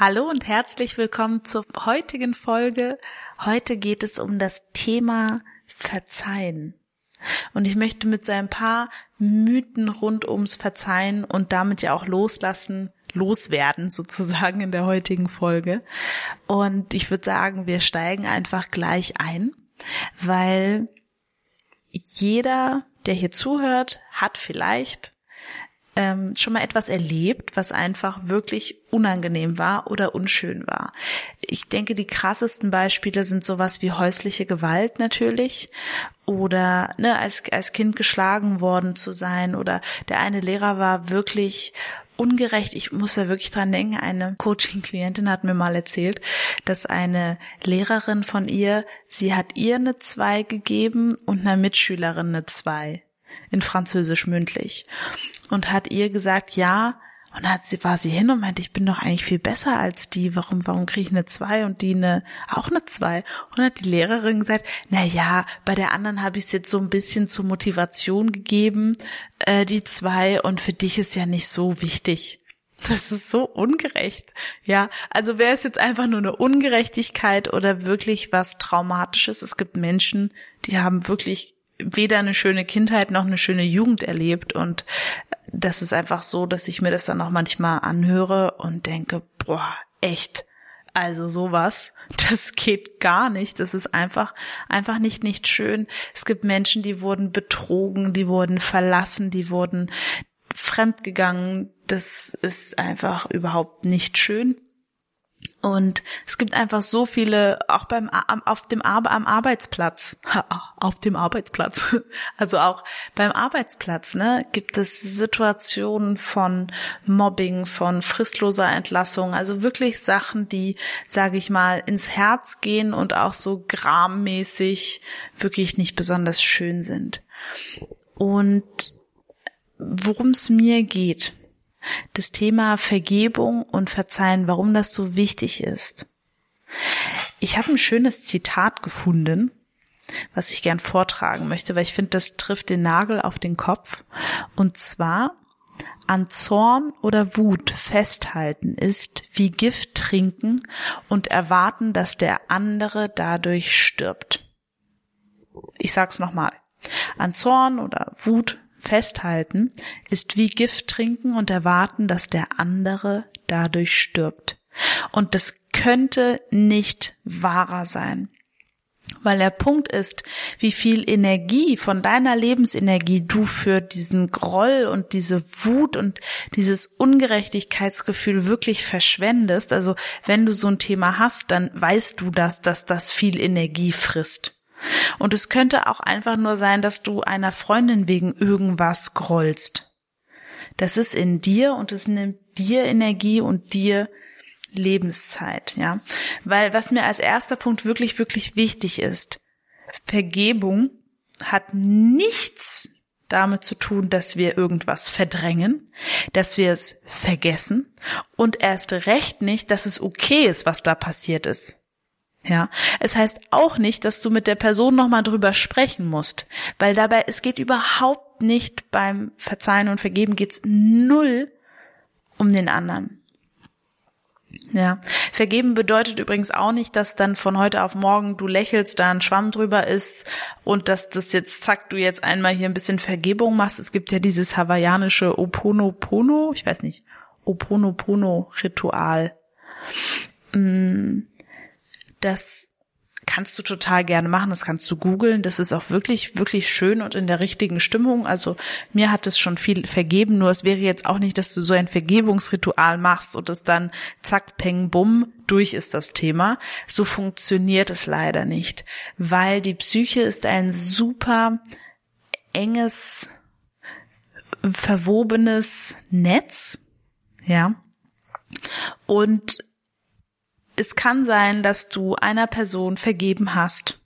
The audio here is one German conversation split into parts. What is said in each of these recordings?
Hallo und herzlich willkommen zur heutigen Folge. Heute geht es um das Thema Verzeihen. Und ich möchte mit so ein paar Mythen rund ums Verzeihen und damit ja auch loslassen, loswerden sozusagen in der heutigen Folge. Und ich würde sagen, wir steigen einfach gleich ein, weil jeder, der hier zuhört, hat vielleicht ähm, schon mal etwas erlebt, was einfach wirklich unangenehm war oder unschön war. Ich denke, die krassesten Beispiele sind sowas wie häusliche Gewalt natürlich oder ne, als, als Kind geschlagen worden zu sein oder der eine Lehrer war wirklich ungerecht. Ich muss da wirklich dran denken. Eine Coaching-Klientin hat mir mal erzählt, dass eine Lehrerin von ihr, sie hat ihr eine zwei gegeben und einer Mitschülerin eine zwei in Französisch mündlich und hat ihr gesagt, ja, und hat sie, war sie hin und meinte, ich bin doch eigentlich viel besser als die. Warum, warum kriege ich eine zwei und die eine, auch eine zwei? Und hat die Lehrerin gesagt, na ja, bei der anderen habe ich es jetzt so ein bisschen zur Motivation gegeben, äh, die zwei, und für dich ist ja nicht so wichtig. Das ist so ungerecht. Ja, also wäre es jetzt einfach nur eine Ungerechtigkeit oder wirklich was Traumatisches? Es gibt Menschen, die haben wirklich weder eine schöne Kindheit noch eine schöne Jugend erlebt und das ist einfach so, dass ich mir das dann auch manchmal anhöre und denke, boah, echt, also sowas, das geht gar nicht. Das ist einfach, einfach nicht, nicht schön. Es gibt Menschen, die wurden betrogen, die wurden verlassen, die wurden fremdgegangen. Das ist einfach überhaupt nicht schön. Und es gibt einfach so viele, auch beim auf dem am Arbeitsplatz, auf dem Arbeitsplatz, also auch beim Arbeitsplatz, ne, gibt es Situationen von Mobbing, von fristloser Entlassung, also wirklich Sachen, die, sage ich mal, ins Herz gehen und auch so grammäßig wirklich nicht besonders schön sind. Und worum es mir geht, das Thema Vergebung und Verzeihen, warum das so wichtig ist. Ich habe ein schönes Zitat gefunden, was ich gern vortragen möchte, weil ich finde, das trifft den Nagel auf den Kopf. Und zwar, an Zorn oder Wut festhalten ist wie Gift trinken und erwarten, dass der andere dadurch stirbt. Ich sag's nochmal. An Zorn oder Wut Festhalten ist wie Gift trinken und erwarten, dass der andere dadurch stirbt. Und das könnte nicht wahrer sein. Weil der Punkt ist, wie viel Energie von deiner Lebensenergie du für diesen Groll und diese Wut und dieses Ungerechtigkeitsgefühl wirklich verschwendest. Also wenn du so ein Thema hast, dann weißt du das, dass das viel Energie frisst. Und es könnte auch einfach nur sein, dass du einer Freundin wegen irgendwas grollst. Das ist in dir und es nimmt dir Energie und dir Lebenszeit, ja. Weil was mir als erster Punkt wirklich, wirklich wichtig ist, Vergebung hat nichts damit zu tun, dass wir irgendwas verdrängen, dass wir es vergessen und erst recht nicht, dass es okay ist, was da passiert ist. Ja, es heißt auch nicht, dass du mit der Person nochmal drüber sprechen musst, weil dabei, es geht überhaupt nicht beim Verzeihen und Vergeben geht's null um den anderen. Ja, vergeben bedeutet übrigens auch nicht, dass dann von heute auf morgen du lächelst, da ein Schwamm drüber ist und dass das jetzt, zack, du jetzt einmal hier ein bisschen Vergebung machst. Es gibt ja dieses hawaiianische Oponopono, ich weiß nicht, Oponopono-Ritual. Mm, das kannst du total gerne machen, das kannst du googeln, das ist auch wirklich, wirklich schön und in der richtigen Stimmung. Also mir hat es schon viel vergeben, nur es wäre jetzt auch nicht, dass du so ein Vergebungsritual machst und es dann zack, peng, bumm, durch ist das Thema. So funktioniert es leider nicht, weil die Psyche ist ein super enges, verwobenes Netz Ja. Und es kann sein, dass du einer Person vergeben hast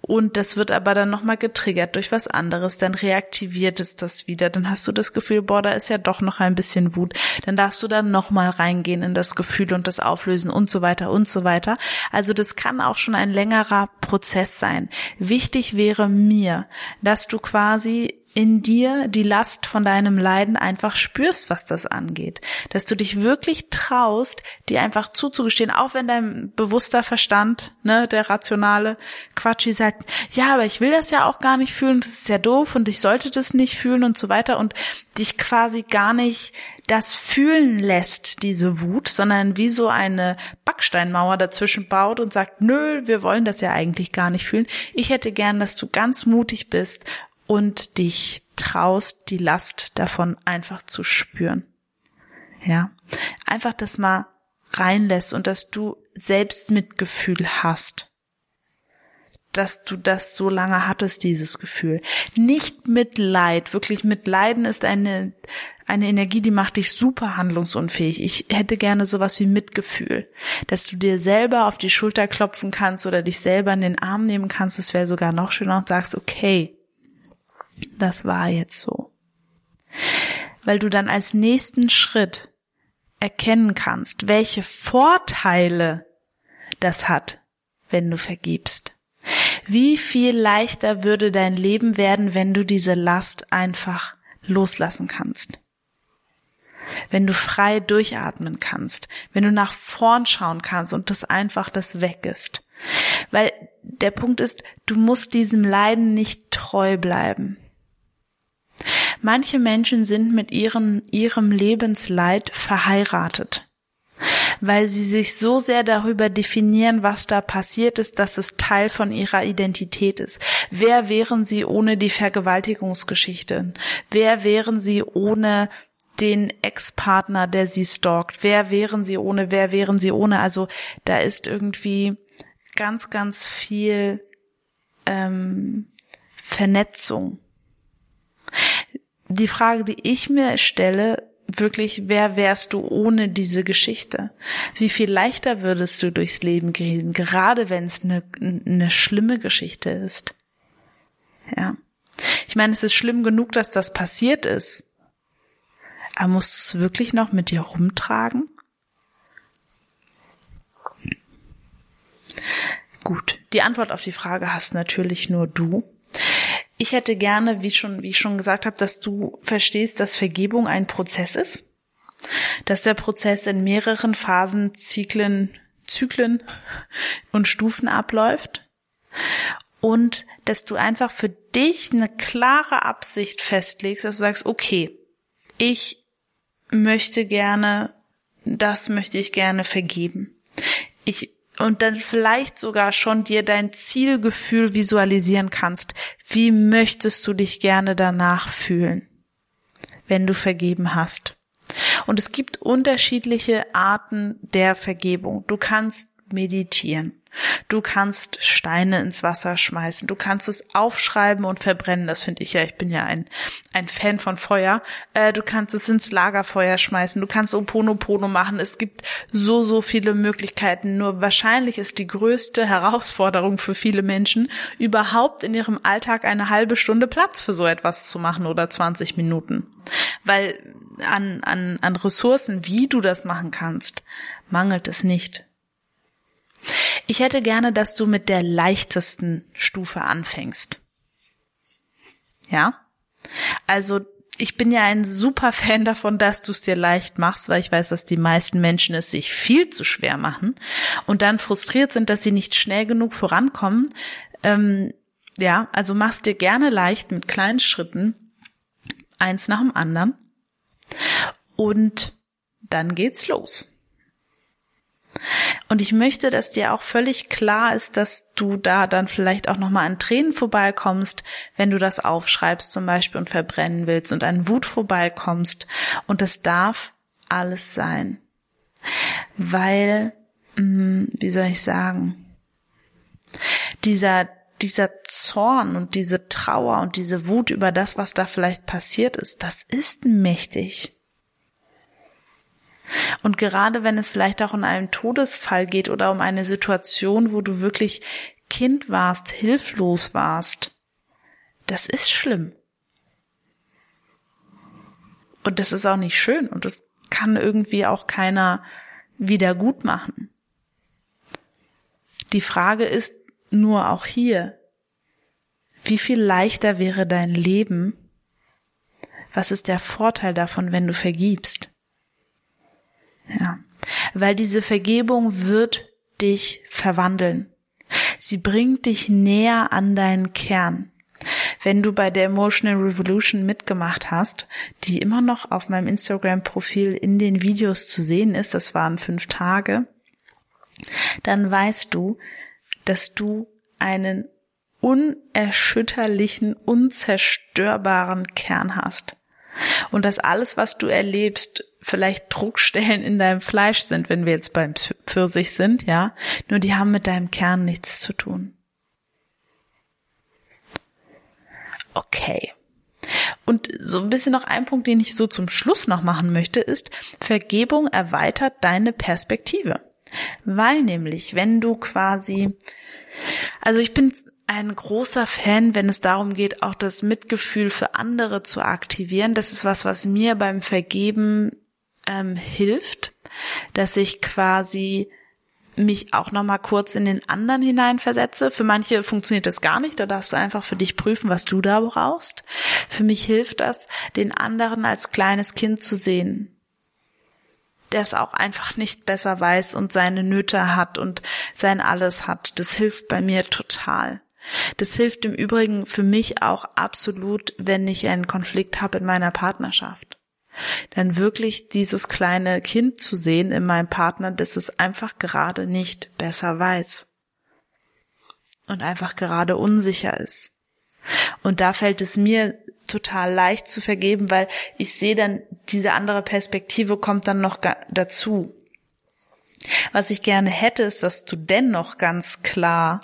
und das wird aber dann nochmal getriggert durch was anderes, dann reaktiviert es das wieder, dann hast du das Gefühl, boah, da ist ja doch noch ein bisschen Wut, dann darfst du dann nochmal reingehen in das Gefühl und das auflösen und so weiter und so weiter. Also das kann auch schon ein längerer Prozess sein. Wichtig wäre mir, dass du quasi in dir die Last von deinem Leiden einfach spürst, was das angeht. Dass du dich wirklich traust, dir einfach zuzugestehen, auch wenn dein bewusster Verstand, ne, der rationale Quatschi sagt, ja, aber ich will das ja auch gar nicht fühlen, das ist ja doof und ich sollte das nicht fühlen und so weiter und dich quasi gar nicht das fühlen lässt, diese Wut, sondern wie so eine Backsteinmauer dazwischen baut und sagt, nö, wir wollen das ja eigentlich gar nicht fühlen. Ich hätte gern, dass du ganz mutig bist und dich traust, die Last davon einfach zu spüren. Ja, einfach das mal reinlässt und dass du selbst Mitgefühl hast. Dass du das so lange hattest, dieses Gefühl. Nicht Mitleid. Wirklich Mitleiden ist eine, eine Energie, die macht dich super handlungsunfähig. Ich hätte gerne sowas wie Mitgefühl. Dass du dir selber auf die Schulter klopfen kannst oder dich selber in den Arm nehmen kannst. Das wäre sogar noch schöner und sagst, okay, das war jetzt so. Weil du dann als nächsten Schritt erkennen kannst, welche Vorteile das hat, wenn du vergibst. Wie viel leichter würde dein Leben werden, wenn du diese Last einfach loslassen kannst? Wenn du frei durchatmen kannst, wenn du nach vorn schauen kannst und das einfach das weg ist. Weil der Punkt ist, du musst diesem Leiden nicht treu bleiben. Manche Menschen sind mit ihren, ihrem Lebensleid verheiratet, weil sie sich so sehr darüber definieren, was da passiert ist, dass es Teil von ihrer Identität ist. Wer wären sie ohne die Vergewaltigungsgeschichte? Wer wären sie ohne den Ex-Partner, der sie stalkt? Wer wären sie ohne? Wer wären sie ohne? Also da ist irgendwie ganz, ganz viel ähm, Vernetzung die Frage, die ich mir stelle, wirklich, wer wärst du ohne diese Geschichte? Wie viel leichter würdest du durchs Leben gehen, gerade wenn es eine, eine schlimme Geschichte ist? Ja. Ich meine, es ist schlimm genug, dass das passiert ist. Aber musst du es wirklich noch mit dir rumtragen? Gut, die Antwort auf die Frage hast natürlich nur du. Ich hätte gerne, wie schon, wie ich schon gesagt habe, dass du verstehst, dass Vergebung ein Prozess ist, dass der Prozess in mehreren Phasen, Zyklen, Zyklen und Stufen abläuft und dass du einfach für dich eine klare Absicht festlegst, dass du sagst, okay, ich möchte gerne, das möchte ich gerne vergeben. Ich und dann vielleicht sogar schon dir dein Zielgefühl visualisieren kannst. Wie möchtest du dich gerne danach fühlen, wenn du vergeben hast? Und es gibt unterschiedliche Arten der Vergebung. Du kannst meditieren. Du kannst Steine ins Wasser schmeißen. Du kannst es aufschreiben und verbrennen. Das finde ich ja. Ich bin ja ein, ein Fan von Feuer. Äh, du kannst es ins Lagerfeuer schmeißen. Du kannst Oponopono machen. Es gibt so, so viele Möglichkeiten. Nur wahrscheinlich ist die größte Herausforderung für viele Menschen, überhaupt in ihrem Alltag eine halbe Stunde Platz für so etwas zu machen oder 20 Minuten. Weil an, an, an Ressourcen, wie du das machen kannst, mangelt es nicht. Ich hätte gerne, dass du mit der leichtesten Stufe anfängst. Ja? Also ich bin ja ein super Fan davon, dass du es dir leicht machst, weil ich weiß, dass die meisten Menschen es sich viel zu schwer machen und dann frustriert sind, dass sie nicht schnell genug vorankommen. Ähm, ja, also machst dir gerne leicht mit kleinen Schritten, eins nach dem anderen. Und dann geht's los. Und ich möchte, dass dir auch völlig klar ist, dass du da dann vielleicht auch nochmal an Tränen vorbeikommst, wenn du das aufschreibst zum Beispiel und verbrennen willst und an Wut vorbeikommst. Und das darf alles sein. Weil, hm, wie soll ich sagen, dieser, dieser Zorn und diese Trauer und diese Wut über das, was da vielleicht passiert ist, das ist mächtig. Und gerade wenn es vielleicht auch um einen Todesfall geht oder um eine Situation, wo du wirklich Kind warst, hilflos warst, das ist schlimm. Und das ist auch nicht schön und das kann irgendwie auch keiner wieder gut machen. Die Frage ist nur auch hier, wie viel leichter wäre dein Leben? Was ist der Vorteil davon, wenn du vergibst? Ja, weil diese Vergebung wird dich verwandeln. Sie bringt dich näher an deinen Kern. Wenn du bei der Emotional Revolution mitgemacht hast, die immer noch auf meinem Instagram-Profil in den Videos zu sehen ist, das waren fünf Tage, dann weißt du, dass du einen unerschütterlichen, unzerstörbaren Kern hast. Und dass alles, was du erlebst, vielleicht Druckstellen in deinem Fleisch sind, wenn wir jetzt beim Pfirsich sind, ja. Nur die haben mit deinem Kern nichts zu tun. Okay. Und so ein bisschen noch ein Punkt, den ich so zum Schluss noch machen möchte, ist, Vergebung erweitert deine Perspektive. Weil nämlich, wenn du quasi, also ich bin ein großer Fan, wenn es darum geht, auch das Mitgefühl für andere zu aktivieren. Das ist was, was mir beim Vergeben ähm, hilft, dass ich quasi mich auch noch mal kurz in den anderen hineinversetze. Für manche funktioniert das gar nicht. Da darfst du einfach für dich prüfen, was du da brauchst. Für mich hilft das, den anderen als kleines Kind zu sehen, der es auch einfach nicht besser weiß und seine Nöte hat und sein Alles hat. Das hilft bei mir total. Das hilft im Übrigen für mich auch absolut, wenn ich einen Konflikt habe in meiner Partnerschaft dann wirklich dieses kleine Kind zu sehen in meinem Partner, das es einfach gerade nicht besser weiß und einfach gerade unsicher ist. Und da fällt es mir total leicht zu vergeben, weil ich sehe dann, diese andere Perspektive kommt dann noch dazu. Was ich gerne hätte, ist, dass du dennoch ganz klar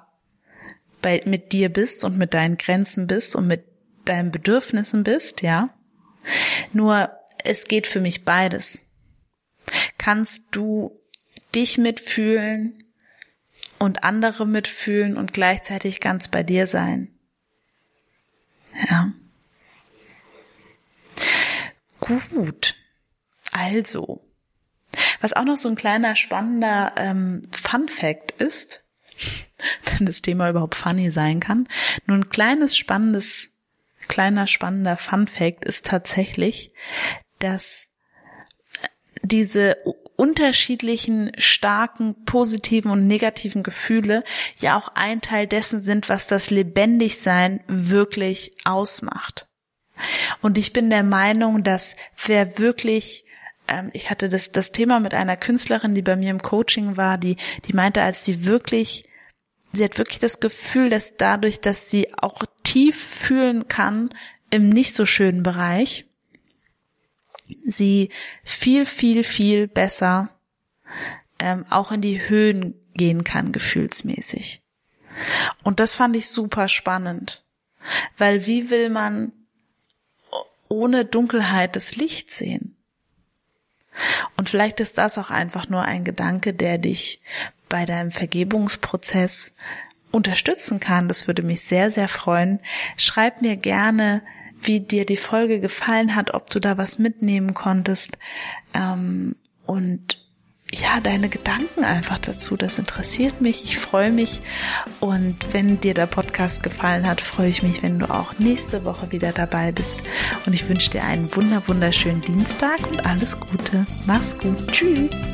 bei, mit dir bist und mit deinen Grenzen bist und mit deinen Bedürfnissen bist, ja. Nur es geht für mich beides. Kannst du dich mitfühlen und andere mitfühlen und gleichzeitig ganz bei dir sein? Ja. Gut. Also, was auch noch so ein kleiner spannender ähm, Fun Fact ist, wenn das Thema überhaupt funny sein kann, nur ein kleines spannendes, kleiner spannender Fun Fact ist tatsächlich, dass diese unterschiedlichen starken positiven und negativen Gefühle ja auch ein Teil dessen sind, was das Lebendigsein wirklich ausmacht. Und ich bin der Meinung, dass wer wirklich ähm, ich hatte das, das Thema mit einer Künstlerin, die bei mir im Coaching war, die, die meinte, als sie wirklich, sie hat wirklich das Gefühl, dass dadurch, dass sie auch tief fühlen kann im nicht so schönen Bereich, sie viel, viel, viel besser ähm, auch in die Höhen gehen kann, gefühlsmäßig. Und das fand ich super spannend, weil wie will man ohne Dunkelheit das Licht sehen? Und vielleicht ist das auch einfach nur ein Gedanke, der dich bei deinem Vergebungsprozess unterstützen kann. Das würde mich sehr, sehr freuen. Schreib mir gerne, wie dir die Folge gefallen hat, ob du da was mitnehmen konntest ähm, und ja, deine Gedanken einfach dazu. Das interessiert mich. Ich freue mich. Und wenn dir der Podcast gefallen hat, freue ich mich, wenn du auch nächste Woche wieder dabei bist. Und ich wünsche dir einen wunder, wunderschönen Dienstag und alles Gute. Mach's gut. Tschüss.